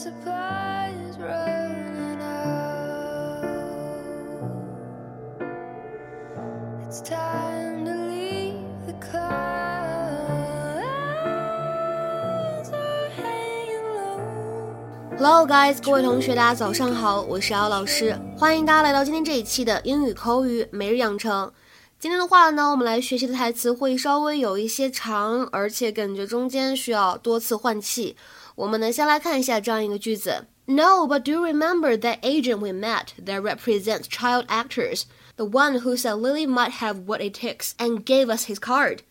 Hello guys，各位同学，大家早上好，我是姚老师，欢迎大家来到今天这一期的英语口语每日养成。今天的话呢，我们来学习的台词会稍微有一些长，而且感觉中间需要多次换气。我们呢，先来看一下这样一个句子：No, but do you remember that agent we met that represents child actors? The one who said Lily might have what it takes and gave us his card.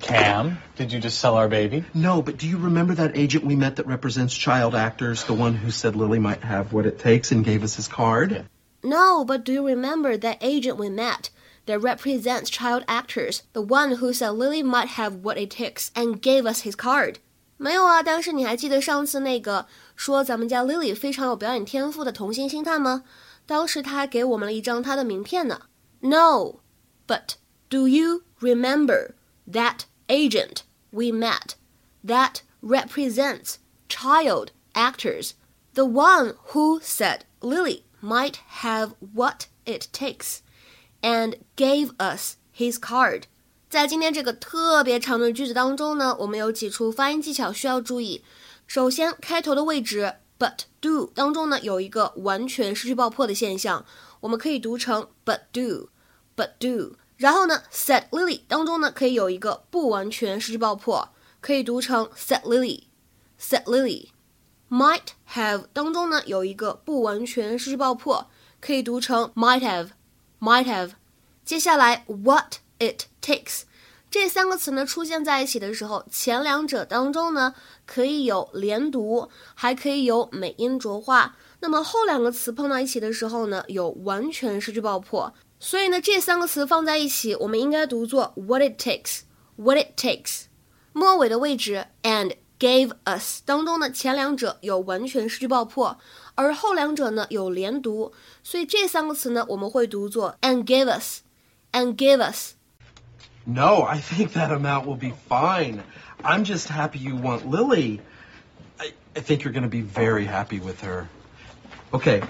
Cam, did you just sell our baby? No, but do you remember that agent we met that represents child actors, the one who said Lily might have what it takes and gave us his card? No, but do you remember that agent we met that represents child actors, the one who said Lily might have what it takes and gave us his card? 没有啊，但是你还记得上次那个说咱们家 Lily 非常有表演天赋的童星星探吗？当时他还给我们了一张他的名片呢。No, but do you remember that agent we met that represents child actors, the one who said Lily might have what it takes and gave us his card? 在今天这个特别长的句子当中呢，我们有几处发音技巧需要注意。首先，开头的位置 but do 当中呢有一个完全失去爆破的现象，我们可以读成 but do but do。然后呢，said Lily 当中呢可以有一个不完全失去爆破，可以读成 said Lily said Lily。might have 当中呢有一个不完全失去爆破，可以读成 might have might have。接下来 what it takes 这三个词呢出现在一起的时候，前两者当中呢可以有连读，还可以有美音浊化。那么后两个词碰到一起的时候呢，有完全失去爆破。所以呢，这三个词放在一起，我们应该读作 what it takes，what it takes。末尾的位置 and gave us 当中呢，前两者有完全失去爆破，而后两者呢有连读，所以这三个词呢我们会读作 and gave us，and gave us。No, I think that amount will be fine. I'm just happy you want Lily. I, I think you're going to be very happy with her. Okay.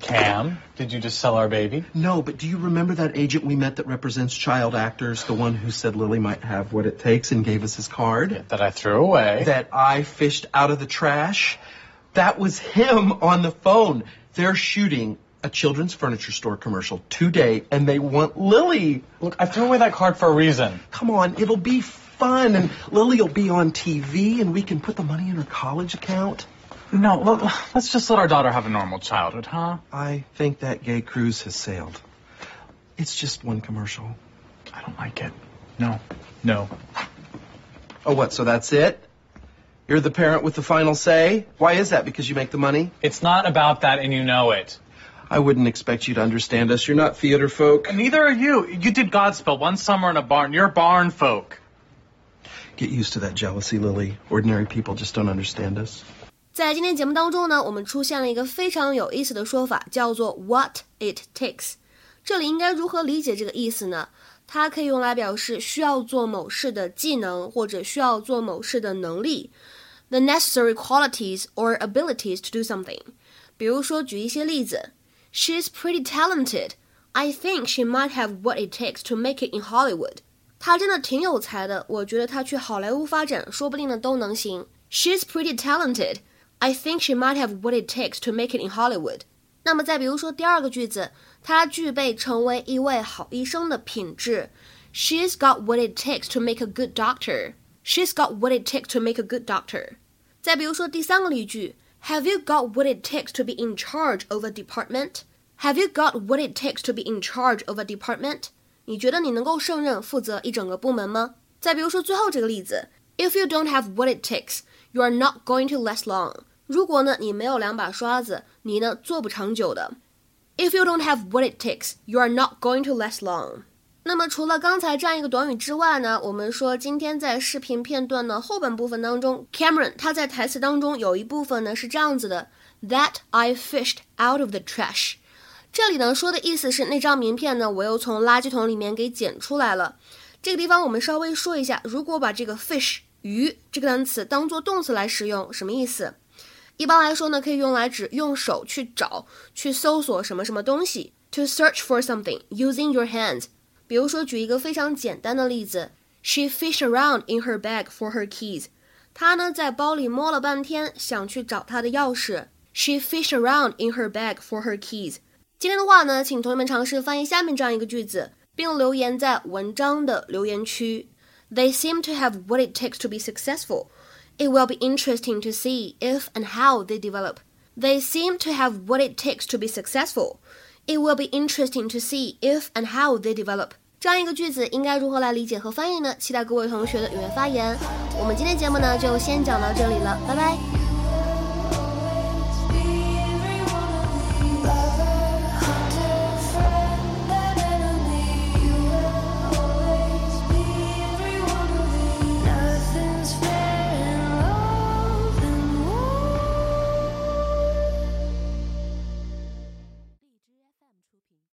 Cam, did you just sell our baby? No, but do you remember that agent we met that represents child actors, the one who said Lily might have what it takes and gave us his card? That I threw away. That I fished out of the trash? That was him on the phone. They're shooting a children's furniture store commercial today, and they want Lily. Look, I threw away that card for a reason. Come on, it'll be fun, and Lily will be on TV, and we can put the money in her college account. No, look, let's just let our daughter have a normal childhood, huh? I think that gay cruise has sailed. It's just one commercial. I don't like it. No, no. Oh, what? So that's it? You're the parent with the final say? Why is that? Because you make the money? It's not about that, and you know it. I wouldn't expect you to understand us. You're not theater folk. And neither are you. You did Godspell one summer in a barn. You're barn folk. Get used to that jealousy, Lily. Ordinary people just don't understand us. 在今天节目当中呢，我们出现了一个非常有意思的说法，叫做 "what it takes"。这里应该如何理解这个意思呢？它可以用来表示需要做某事的技能，或者需要做某事的能力，the necessary qualities or abilities to do something。比如说，举一些例子 ，She's pretty talented. I think she might have what it takes to make it in Hollywood. 她真的挺有才的，我觉得她去好莱坞发展，说不定呢都能行。She's pretty talented. I think she might have what it takes to make it in Hollywood. 那么再比如说第二个句子，她具备成为一位好医生的品质。She's got what it takes to make a good doctor. She's got what it takes to make a good doctor. 再比如说第三个例句 ，Have you got what it takes to be in charge of a department? Have you got what it takes to be in charge of a department? 你觉得你能够胜任负责一整个部门吗？再比如说最后这个例子，If you don't have what it takes, you are not going to last long. 如果呢你没有两把刷子，你呢做不长久的。If you don't have what it takes, you are not going to last long. 那么除了刚才这样一个短语之外呢，我们说今天在视频片段的后半部分当中，Cameron 他在台词当中有一部分呢是这样子的：That I fished out of the trash。这里呢说的意思是那张名片呢，我又从垃圾桶里面给捡出来了。这个地方我们稍微说一下，如果把这个 fish 鱼这个单词当做动词来使用，什么意思一般来说呢，可以用来指用手去找、去搜索什么什么东西。To search for something using your hands。比如说，举一个非常简单的例子：She fished around in her bag for her keys。她呢在包里摸了半天，想去找她的钥匙。She fished around in her bag for her keys。今天的话呢，请同学们尝试翻译下面这样一个句子，并留言在文章的留言区。They seem to have what it takes to be successful. It will be interesting to see if and how they develop. They seem to have what it takes to be successful. It will be interesting to see if and how they develop. 这样一个句子应该如何来理解和翻译呢？期待各位同学的踊跃发言。我们今天节目呢就先讲到这里了，拜拜。